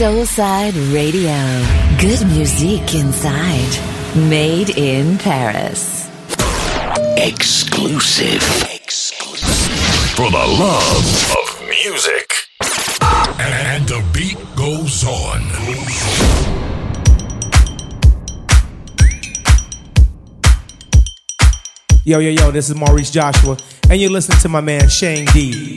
Soulside Radio. Good music inside. Made in Paris. Exclusive. Exclusive. For the love of music. And the beat goes on. Yo, yo, yo, this is Maurice Joshua, and you're listening to my man Shane D.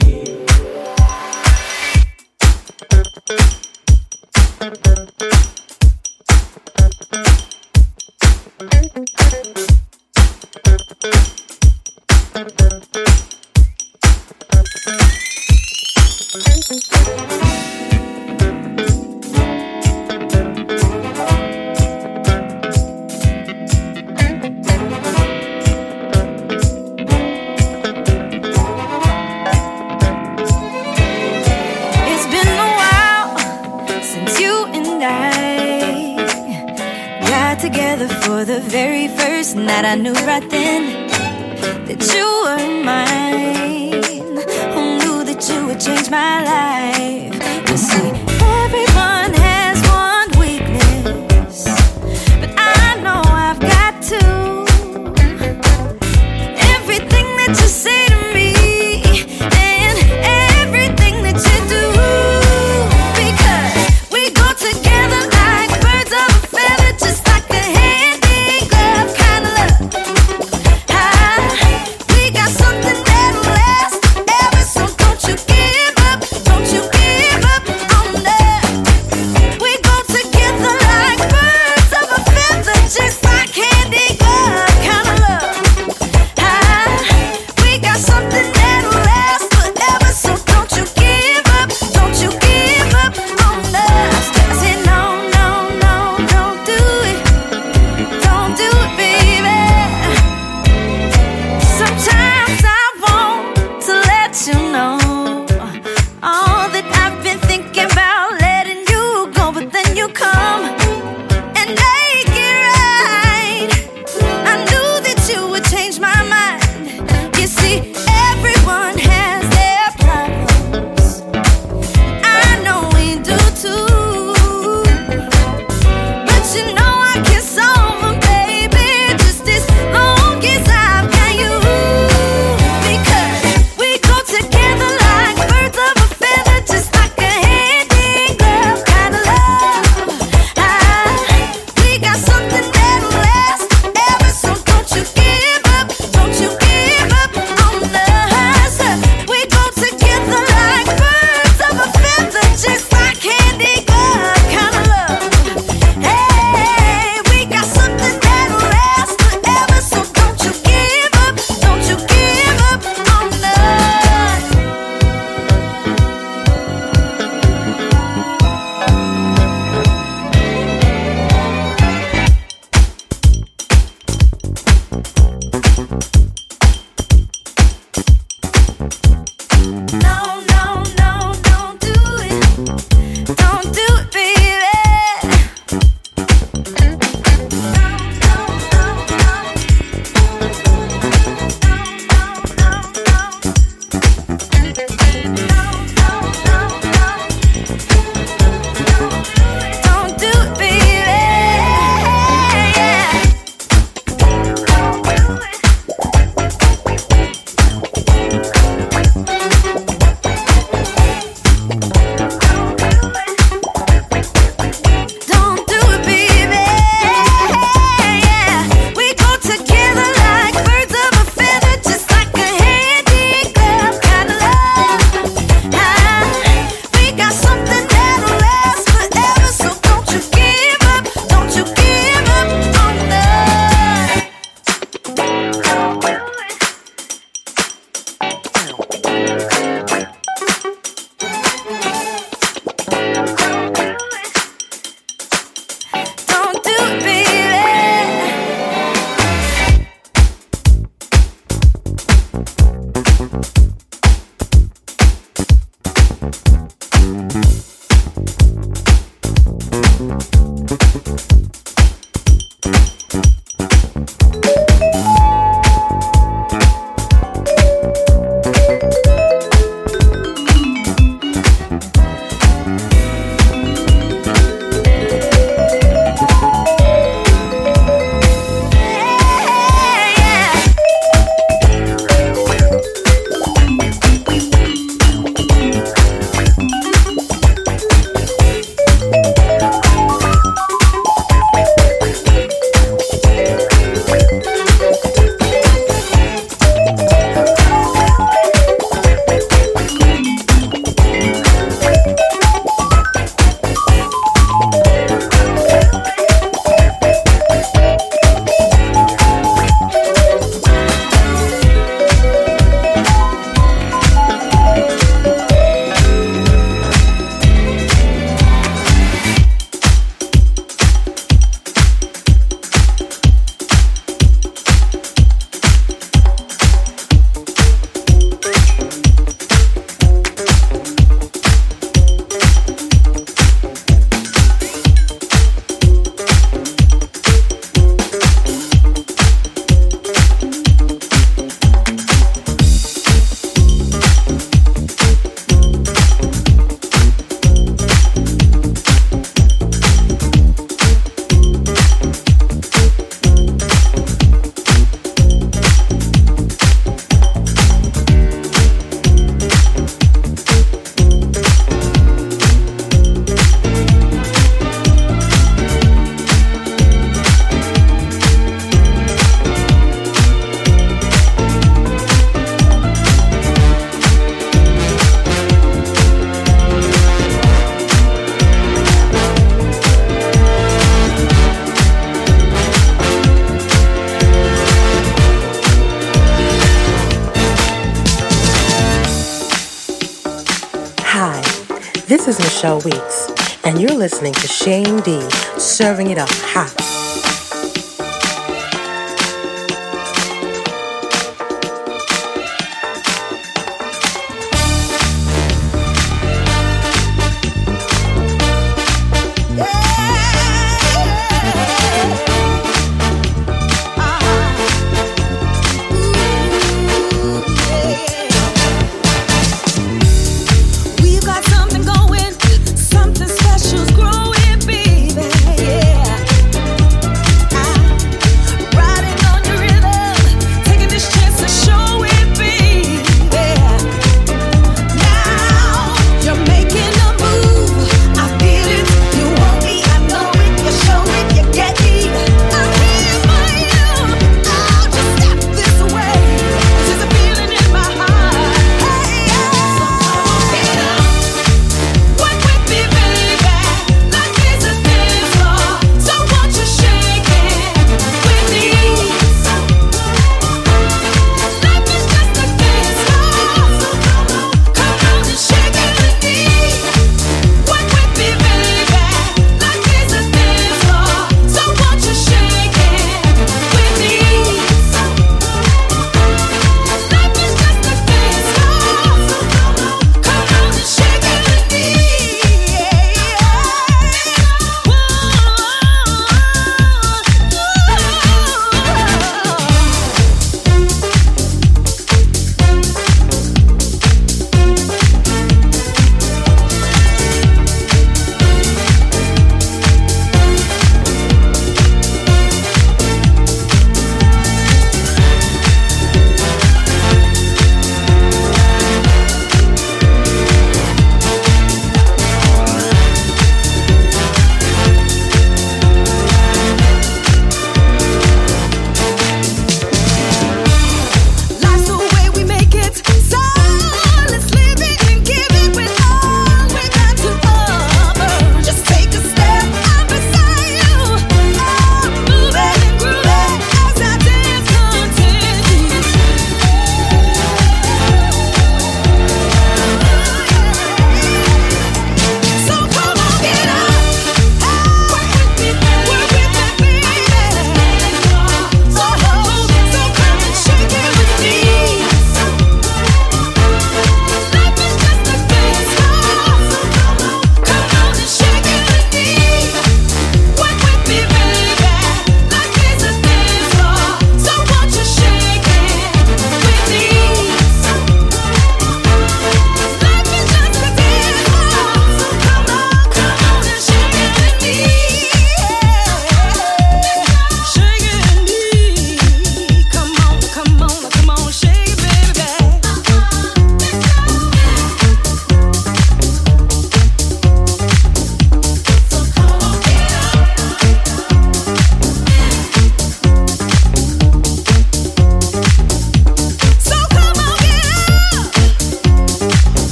listening to Shane D, serving it up hot.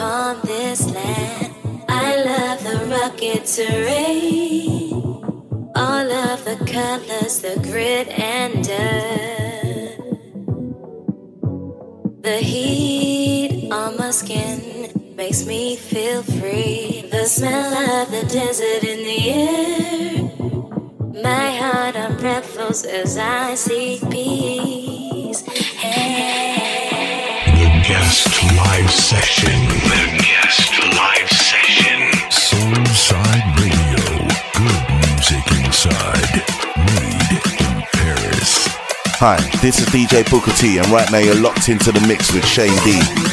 upon this land. I love the rugged terrain, all of the colors, the grit and dirt. The heat on my skin makes me feel free. The smell of the desert in the air. My heart on breath as I seek peace guest live session. The guest live session. Soulside Radio. Good music inside. Made in Paris. Hi, this is DJ Booker T, and right now you're locked into the mix with Shane D.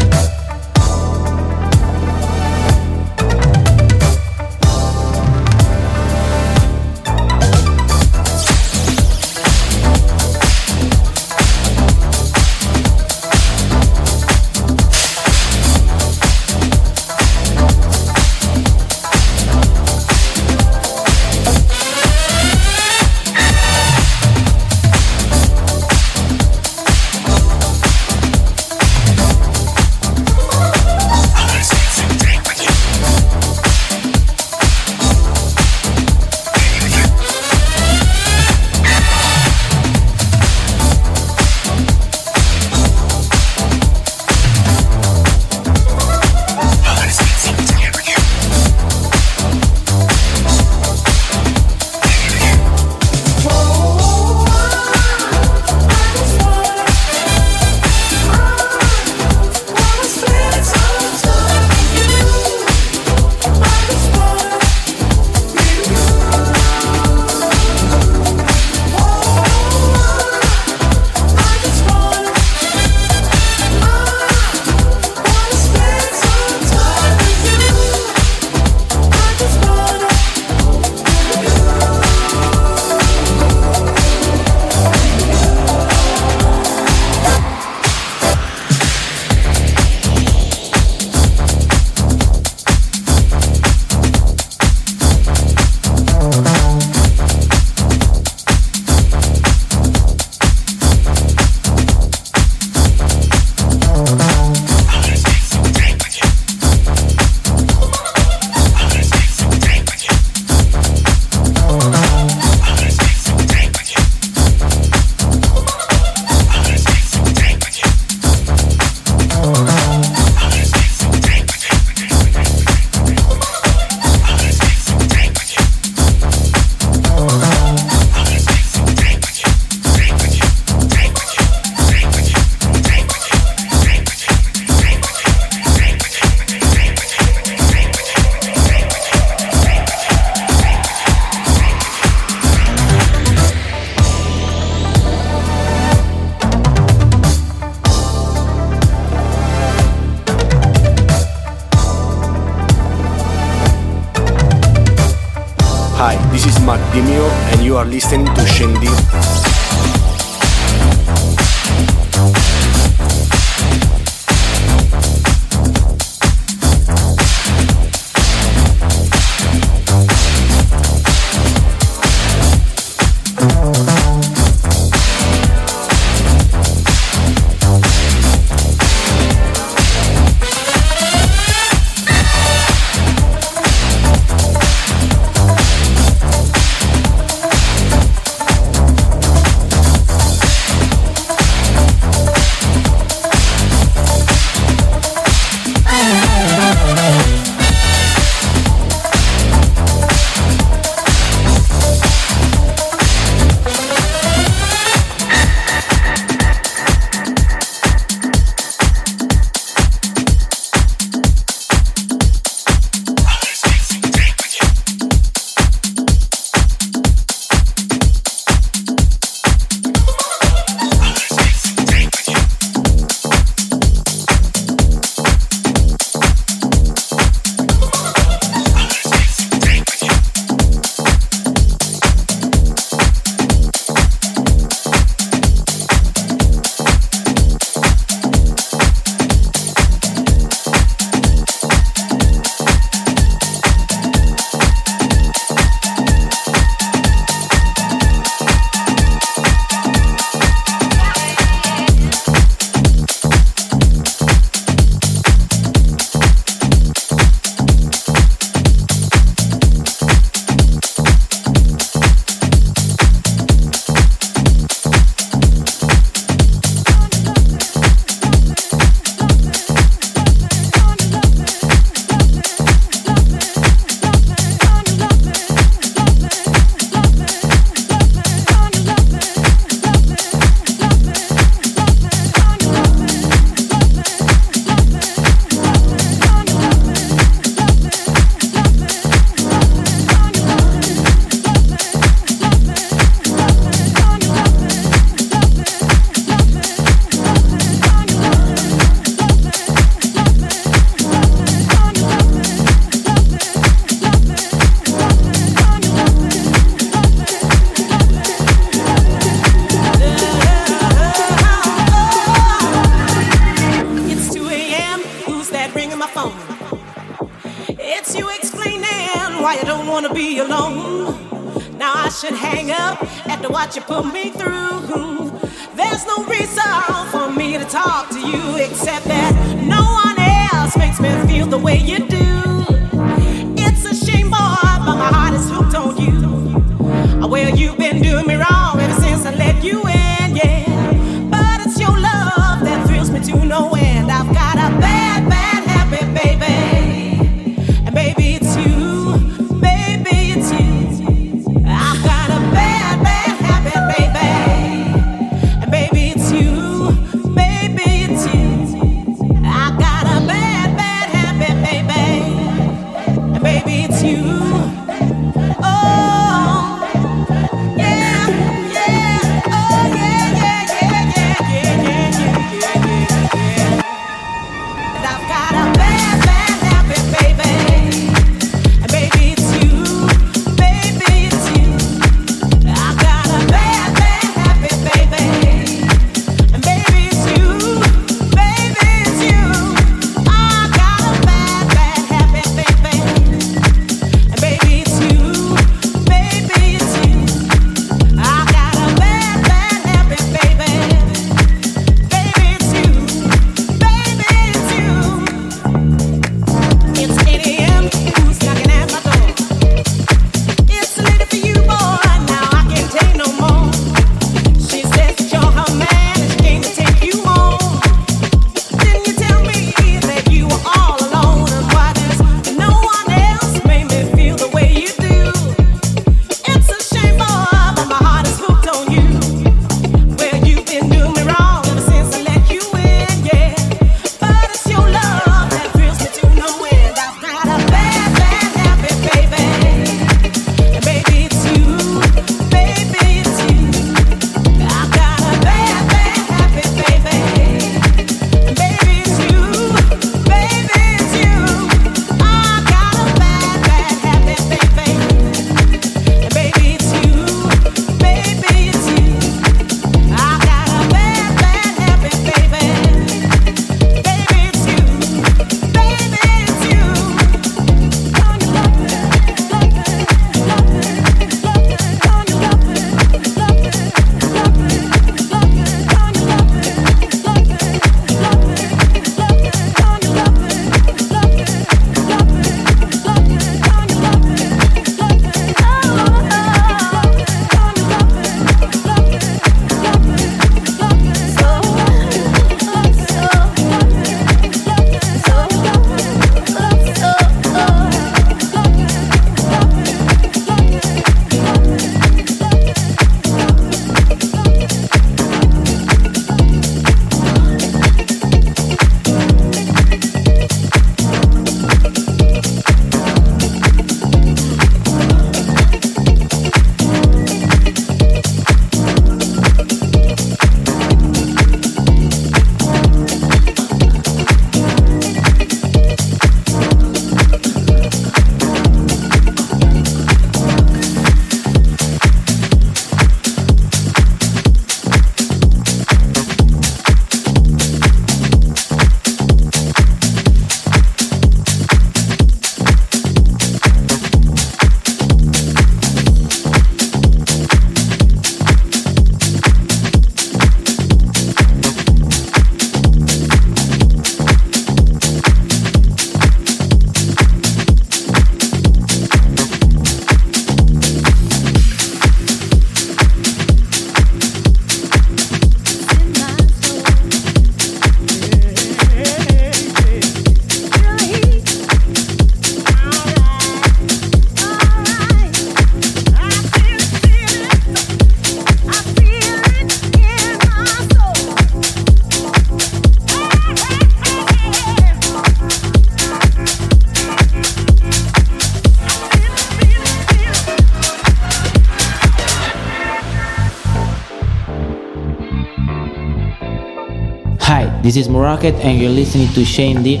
This is Muraket and you're listening to Shane D.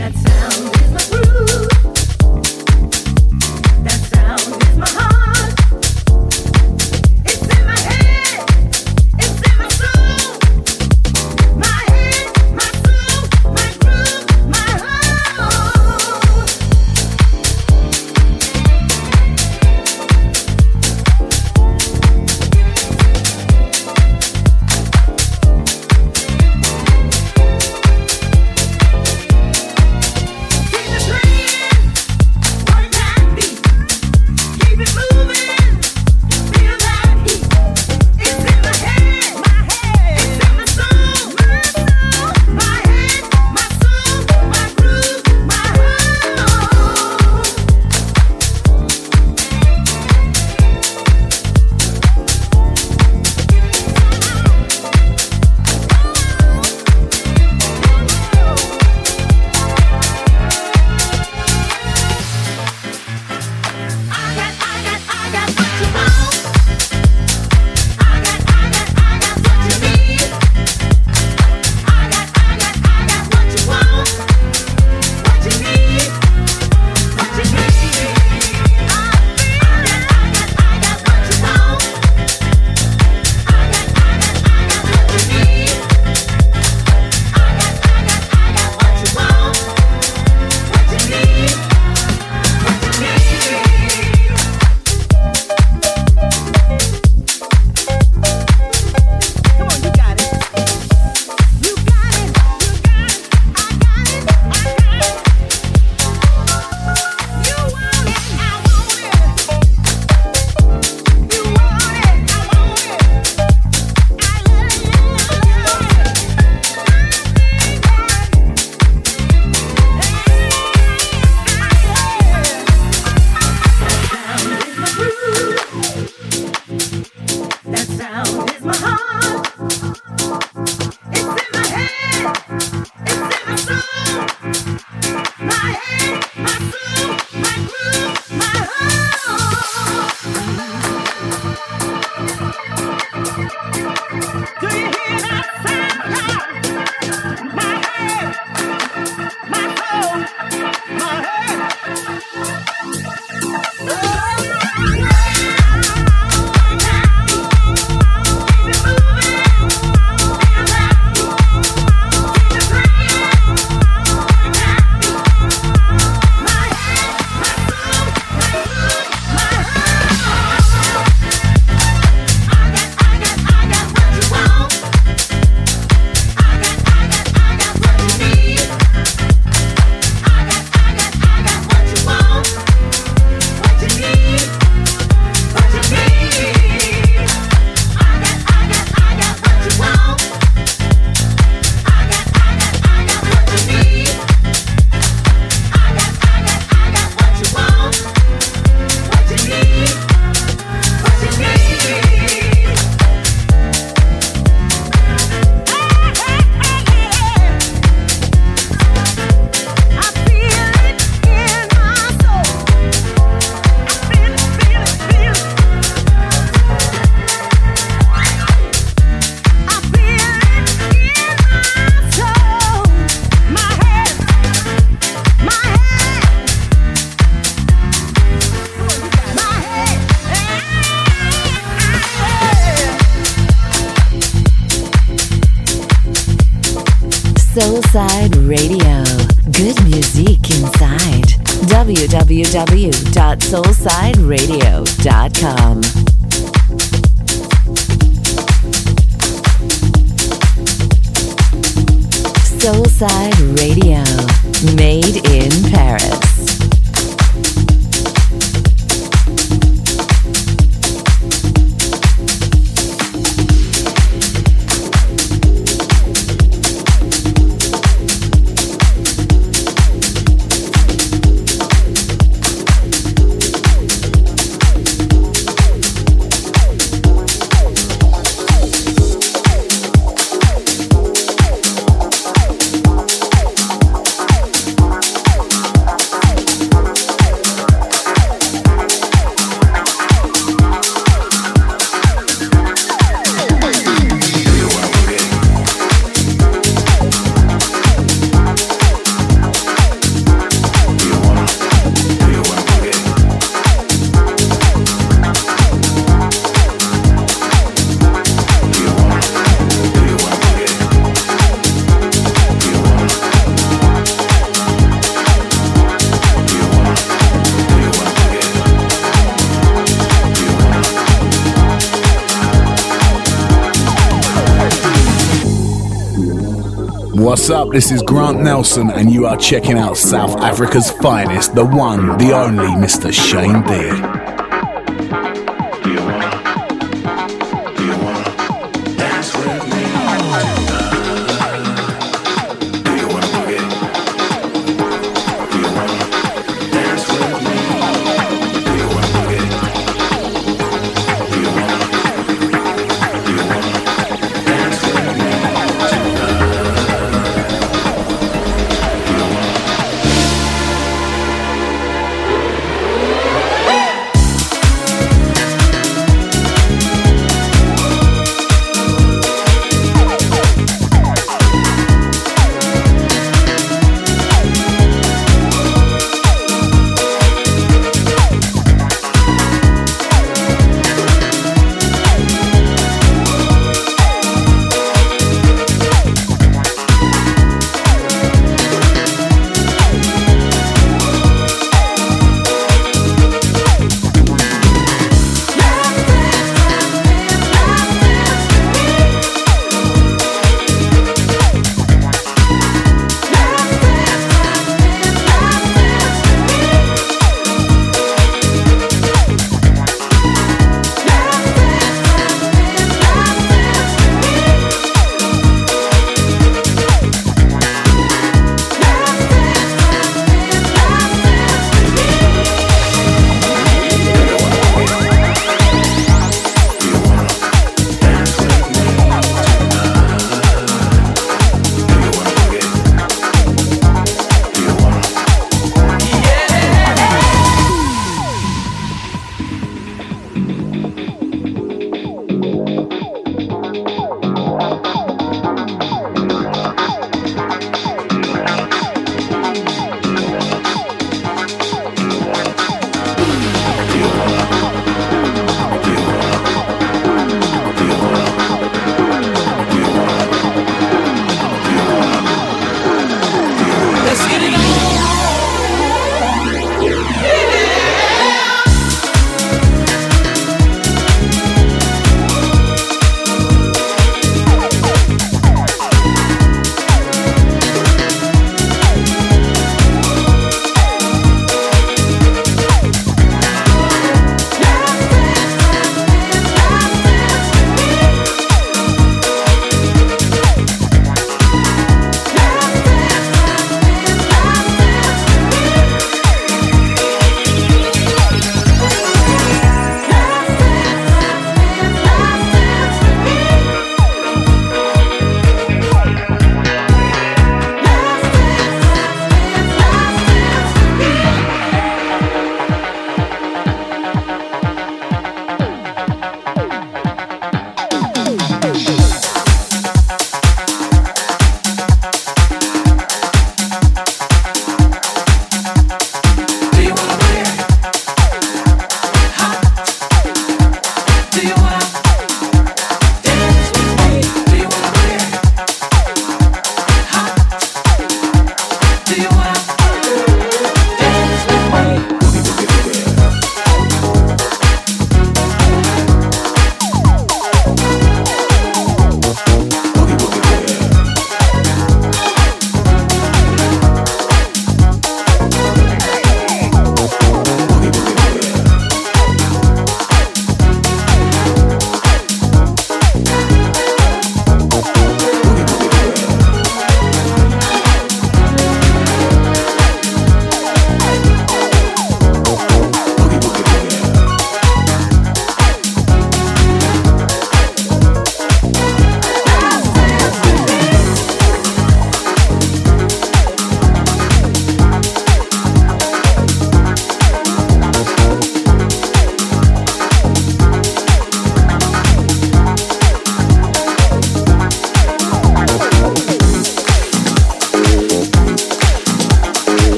What's up? This is Grant Nelson, and you are checking out South Africa's finest, the one, the only Mr. Shane D.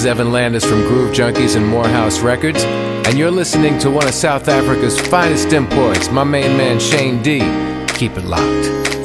is Evan Landis from Groove Junkies and Morehouse Records, and you're listening to one of South Africa's finest imports, my main man Shane D. Keep it locked.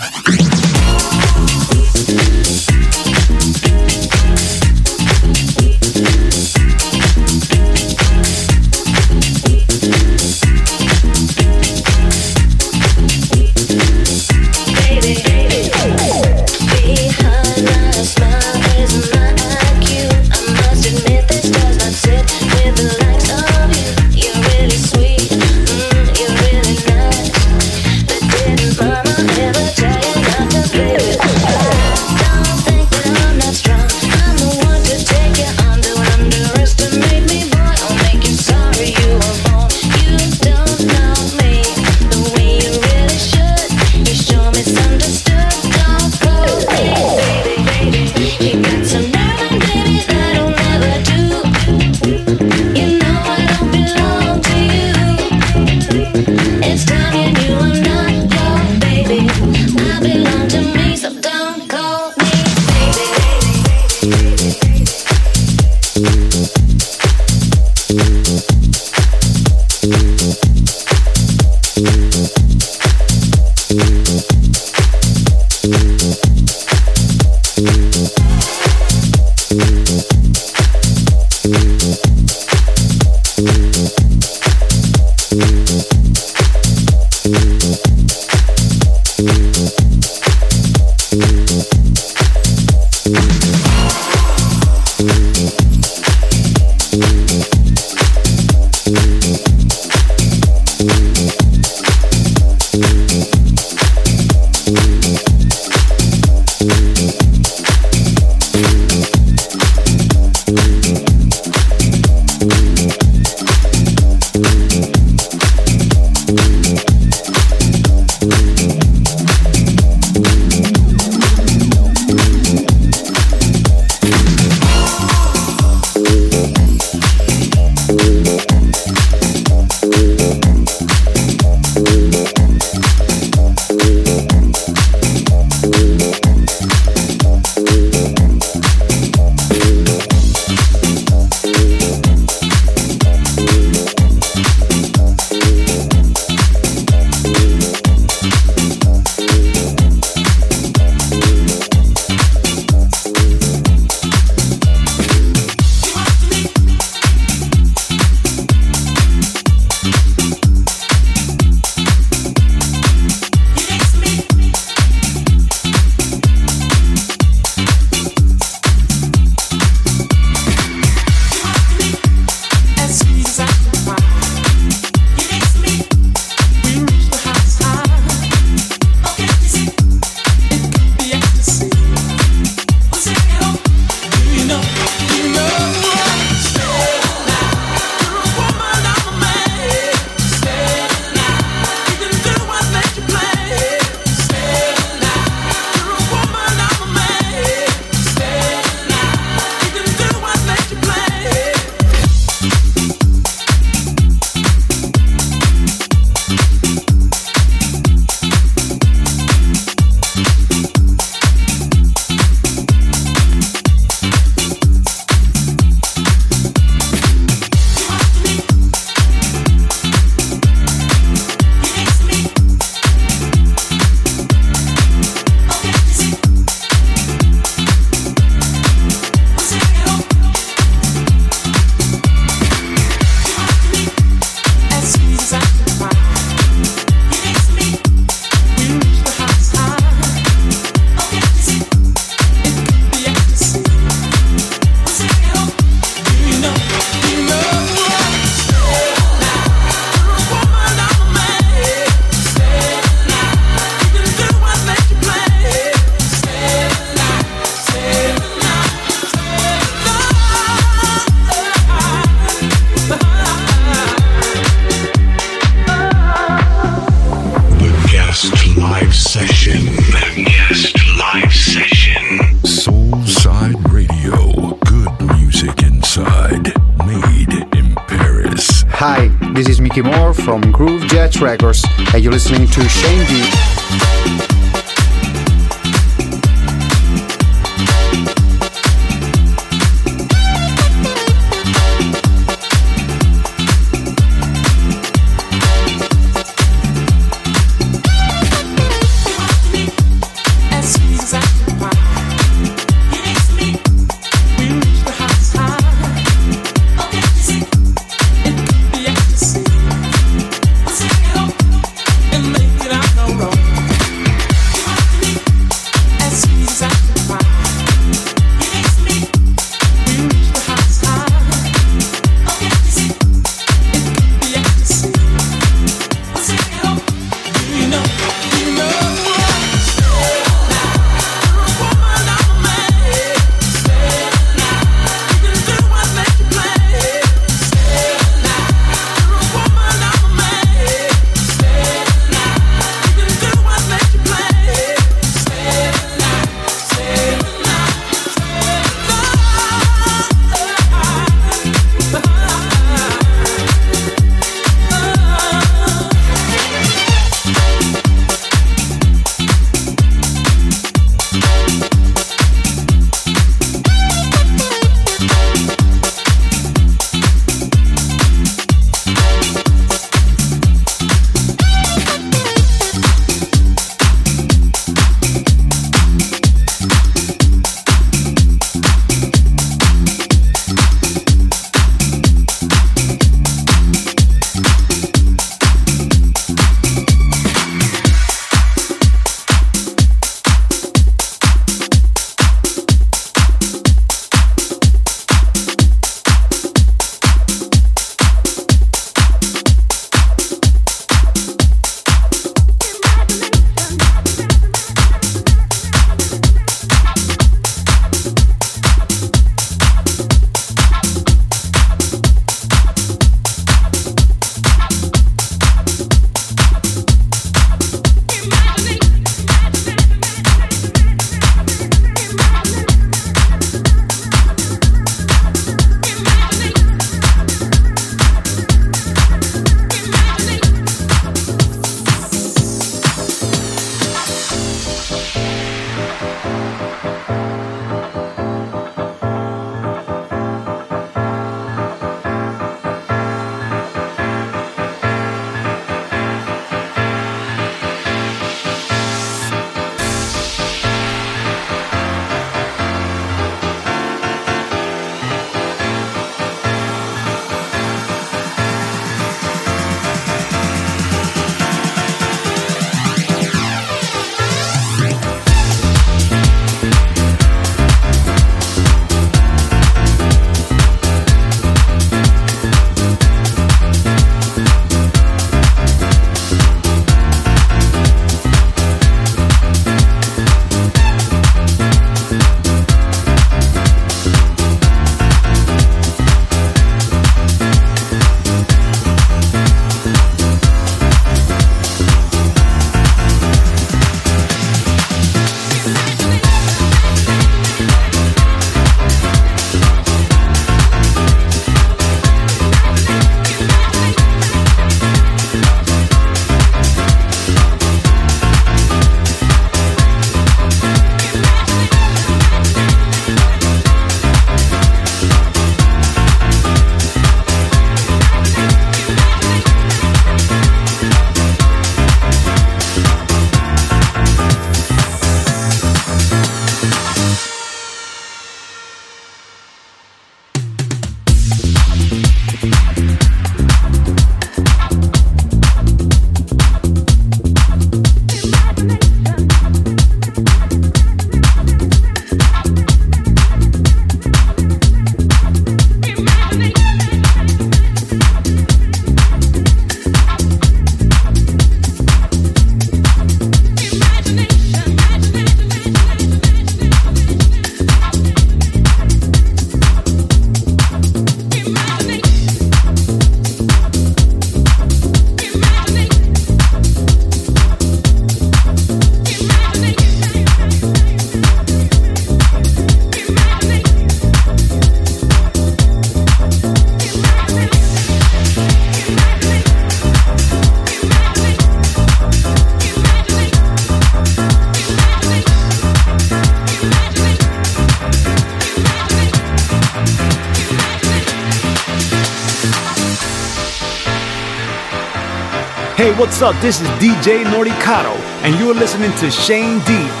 What's up? This is DJ Nordicato, and you're listening to Shane D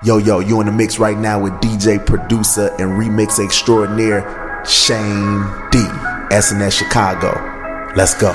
Yo, yo, you in the mix right now with DJ, producer, and remix extraordinaire Shane D. SNS Chicago. Let's go.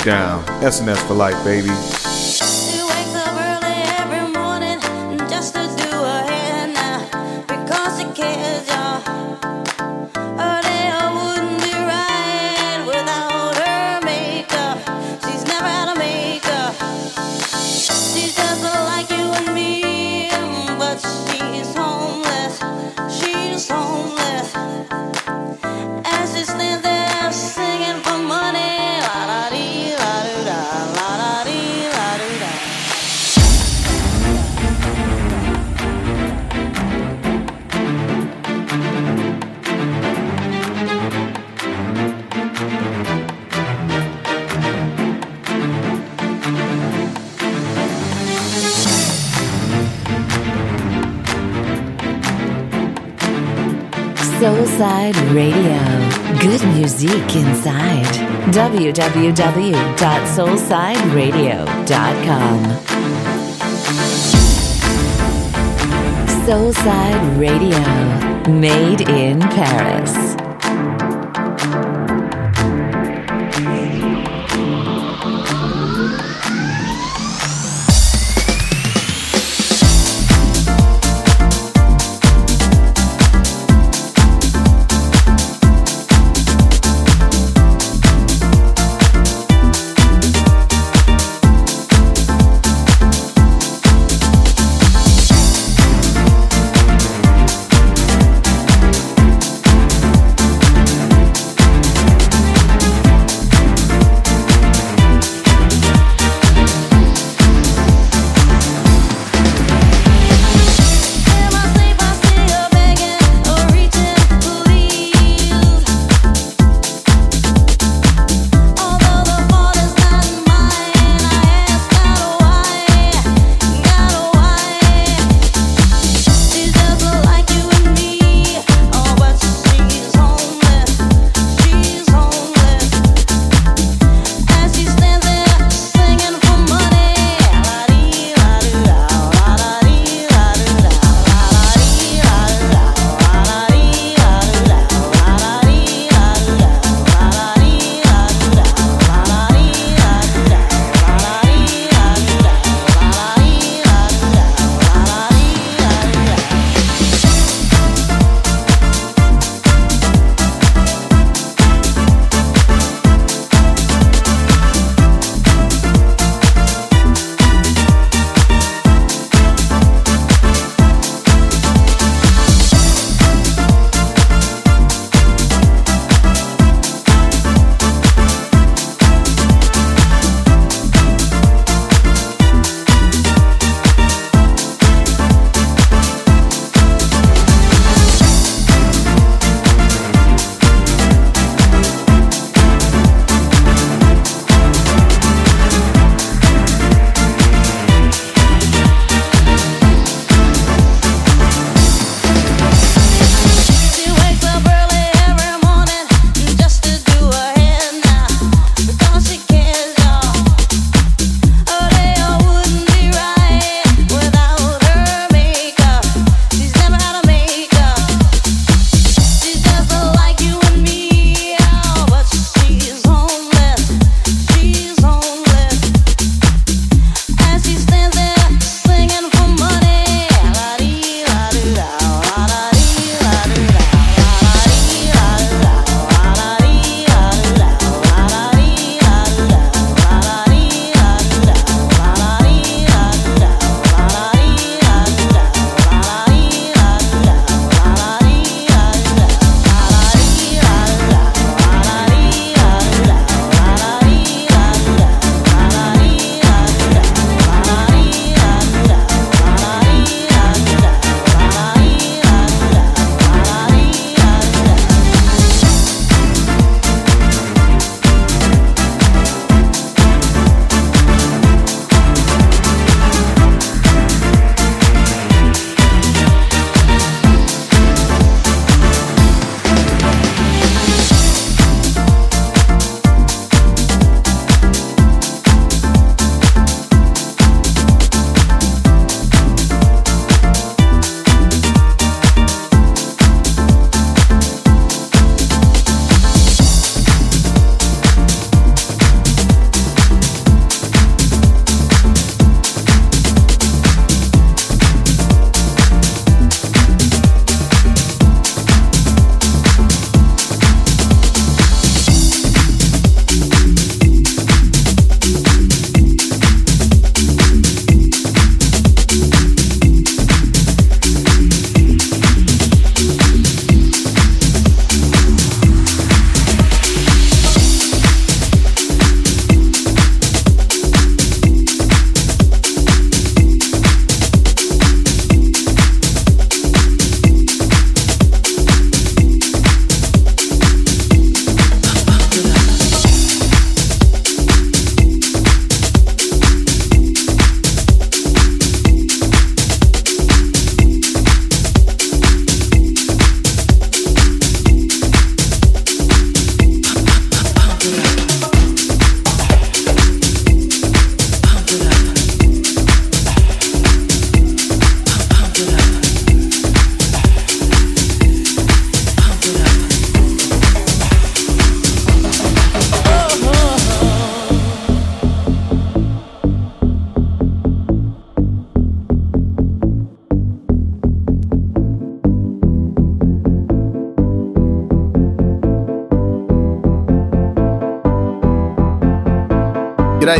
it down. SNS for life, baby. Inside Radio. Good music inside. www.soulsideradio.com. Soulside Radio. Made in Paris.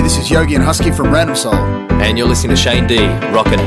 This is Yogi and Husky from Random Soul. And you're listening to Shane D, rocking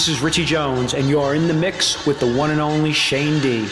This is Richie Jones, and you are in the mix with the one and only Shane D.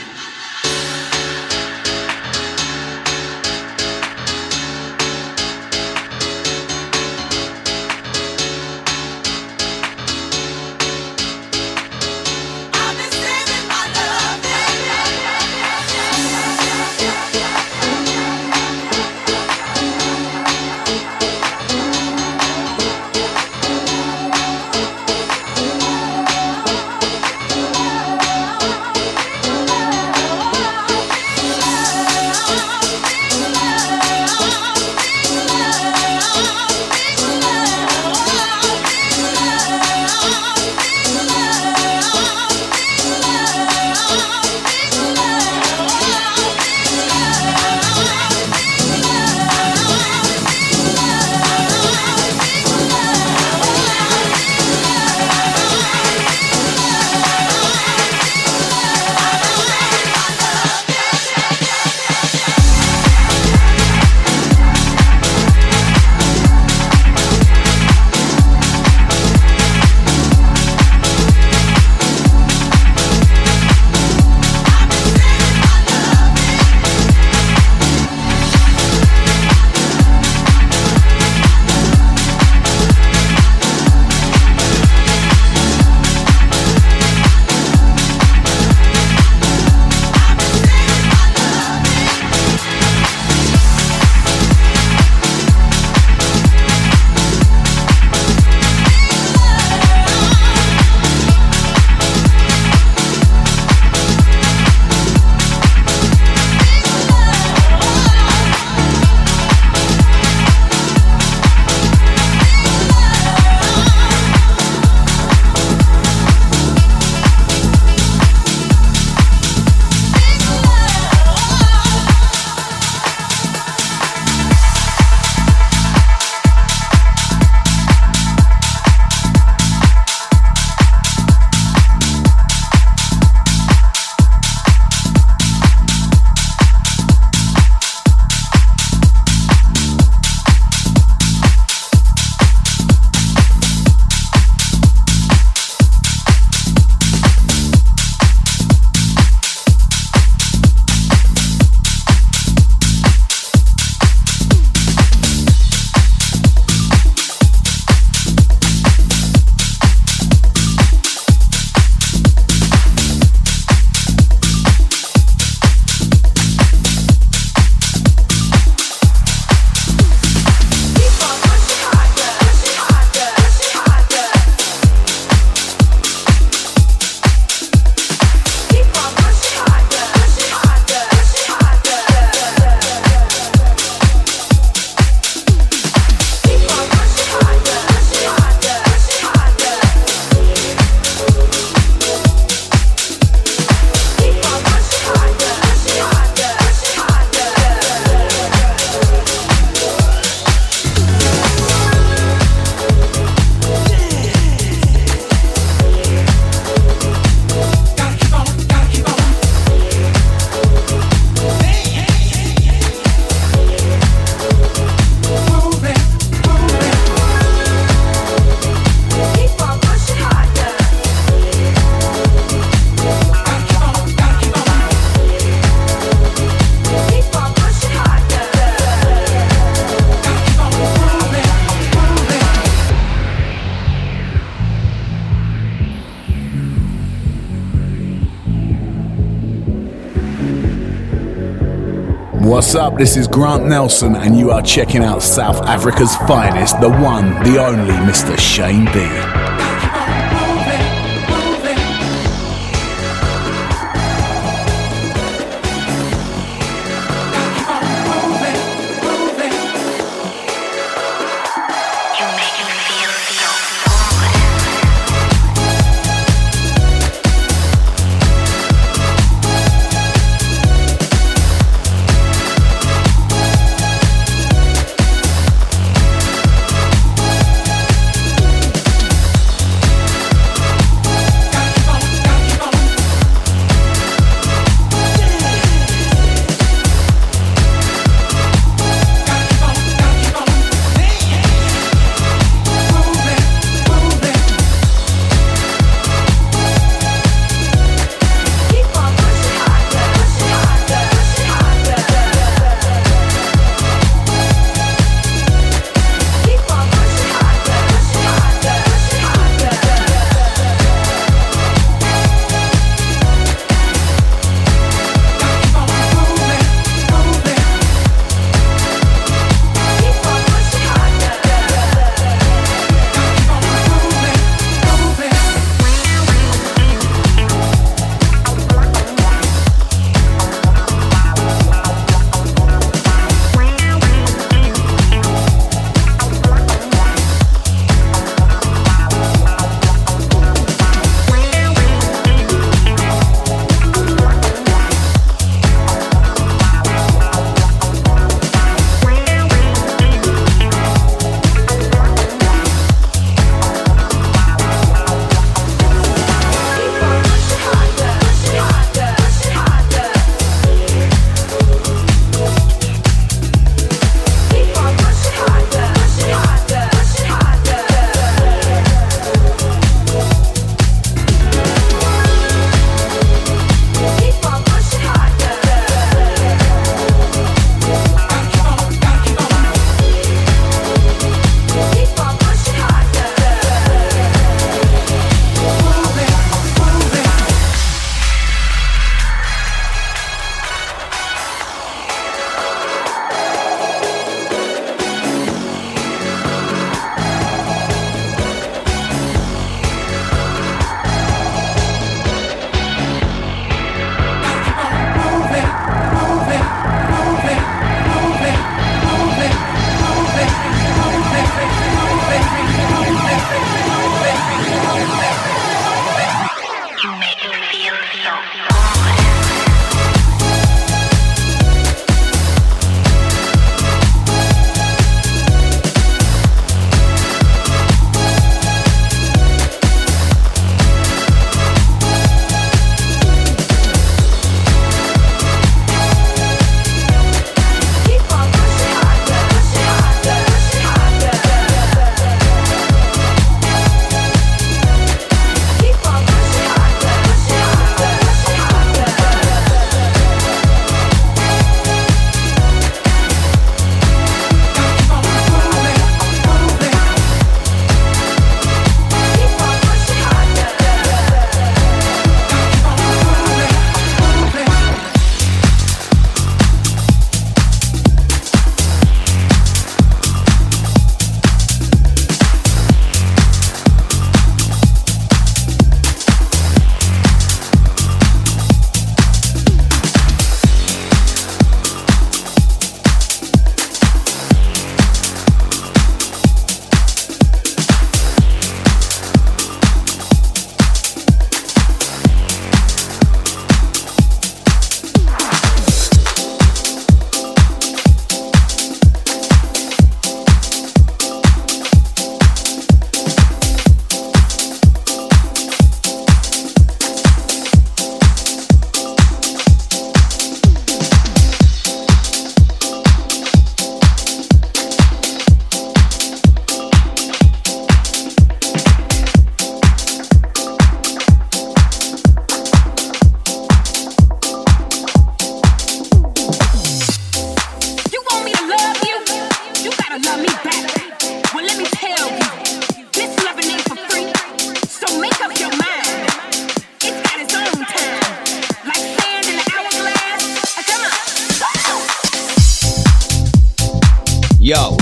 What's up? This is Grant Nelson, and you are checking out South Africa's finest, the one, the only Mr. Shane D.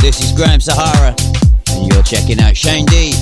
This is Graham Sahara, and you're checking out Shane D.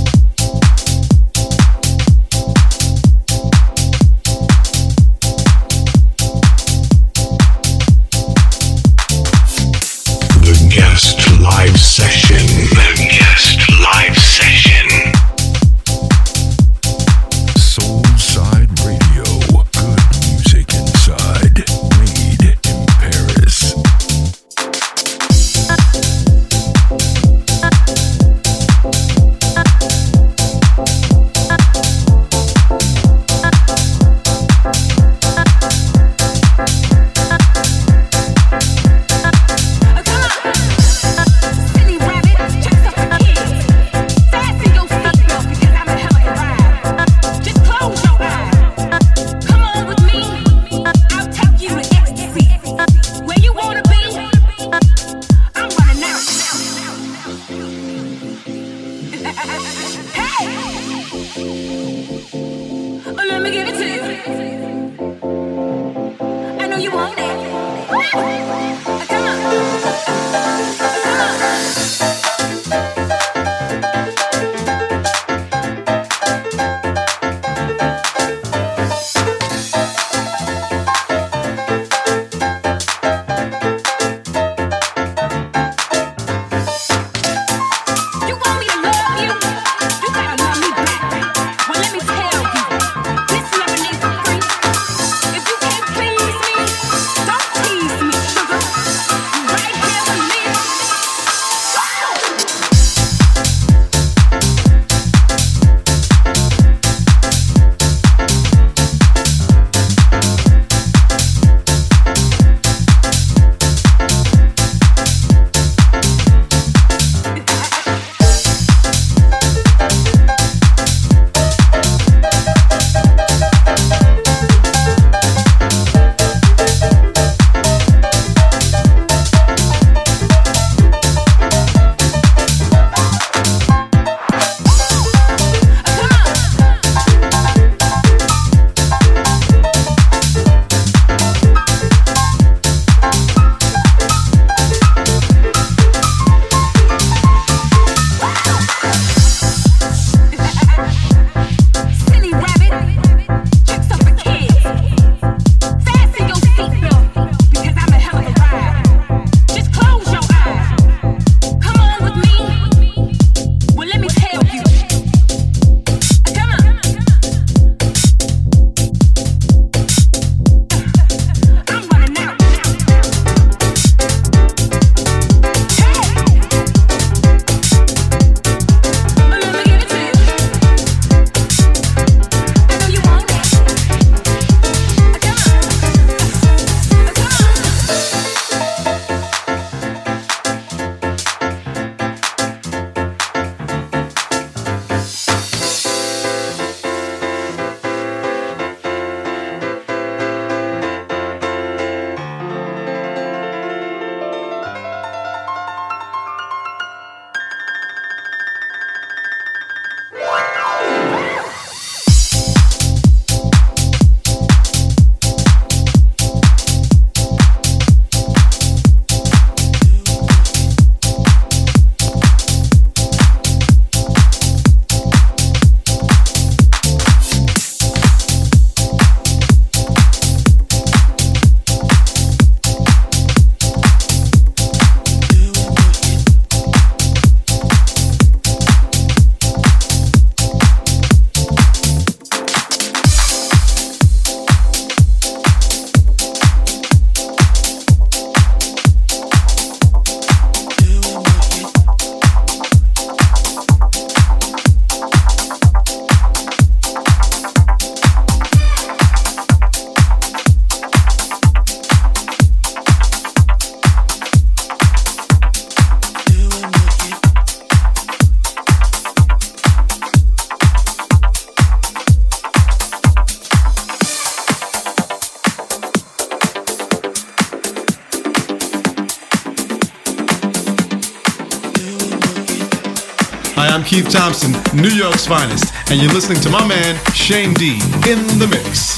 New York's finest, and you're listening to my man, Shane D, in the mix.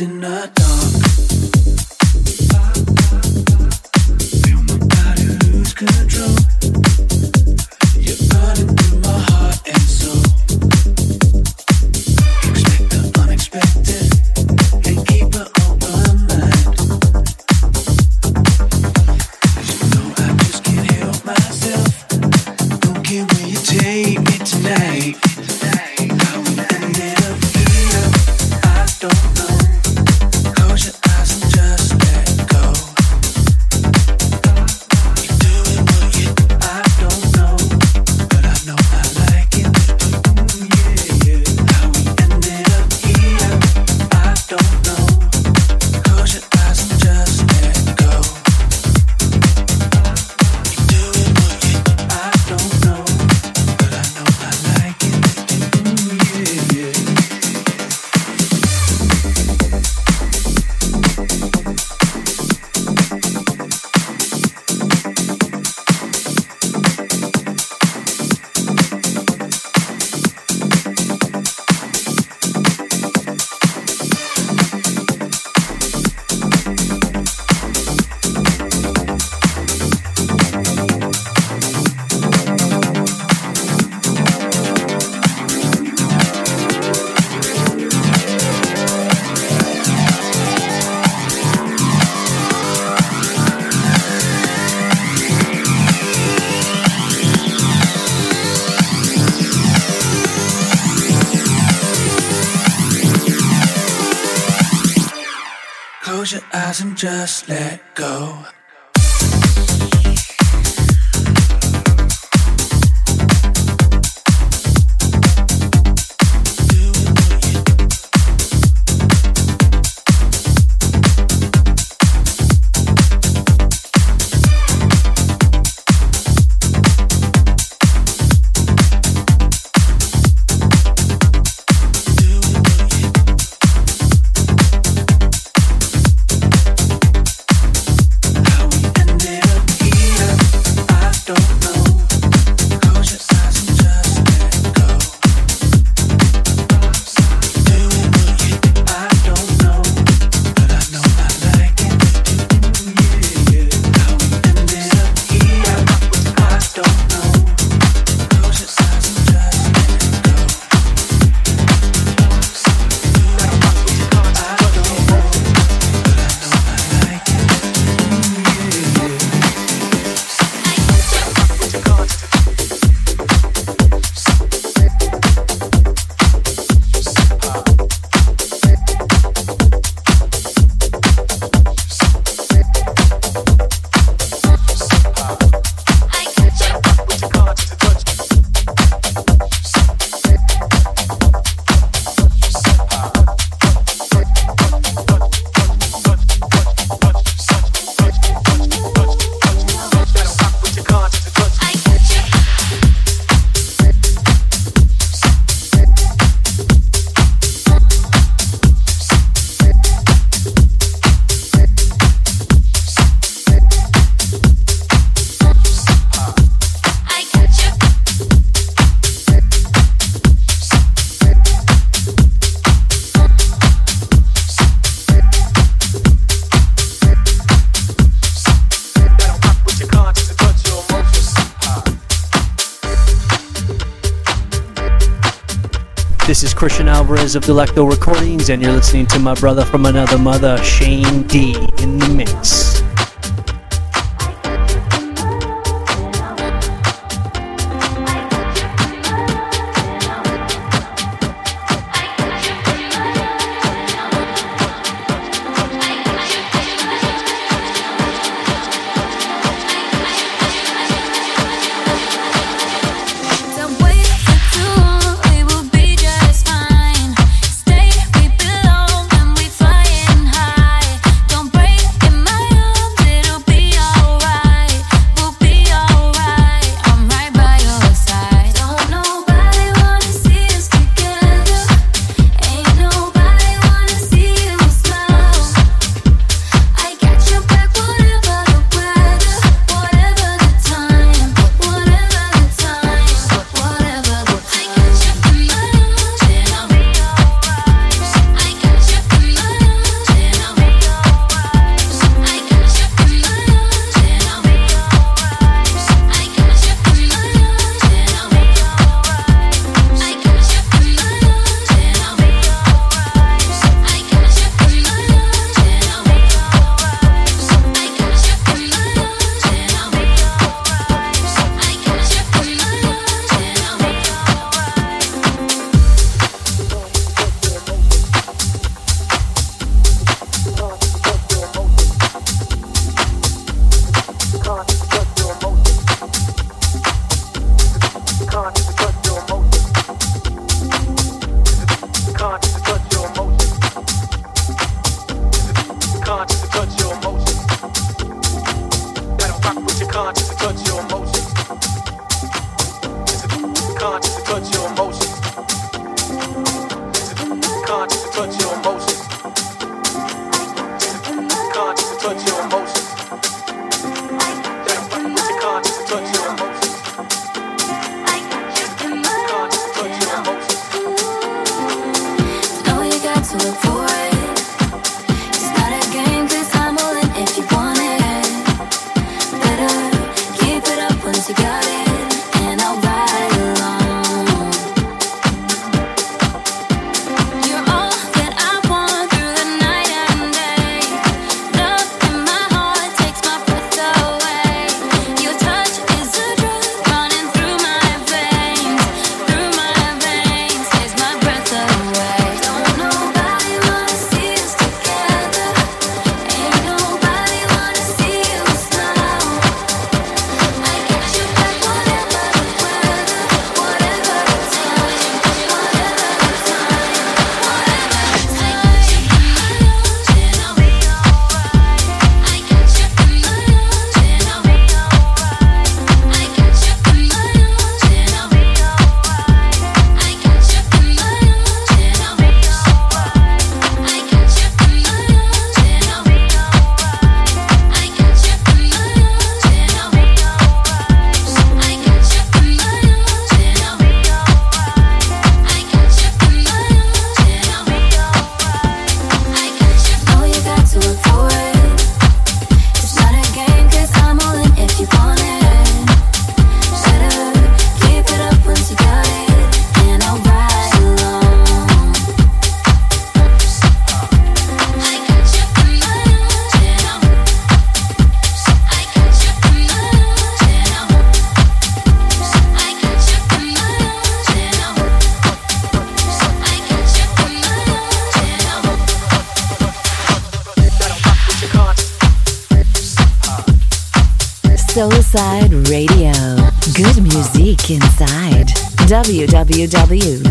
enough. Of Delecto Recordings, and you're listening to my brother from another mother, Shane D, in the mix. www.soulsideradio.com.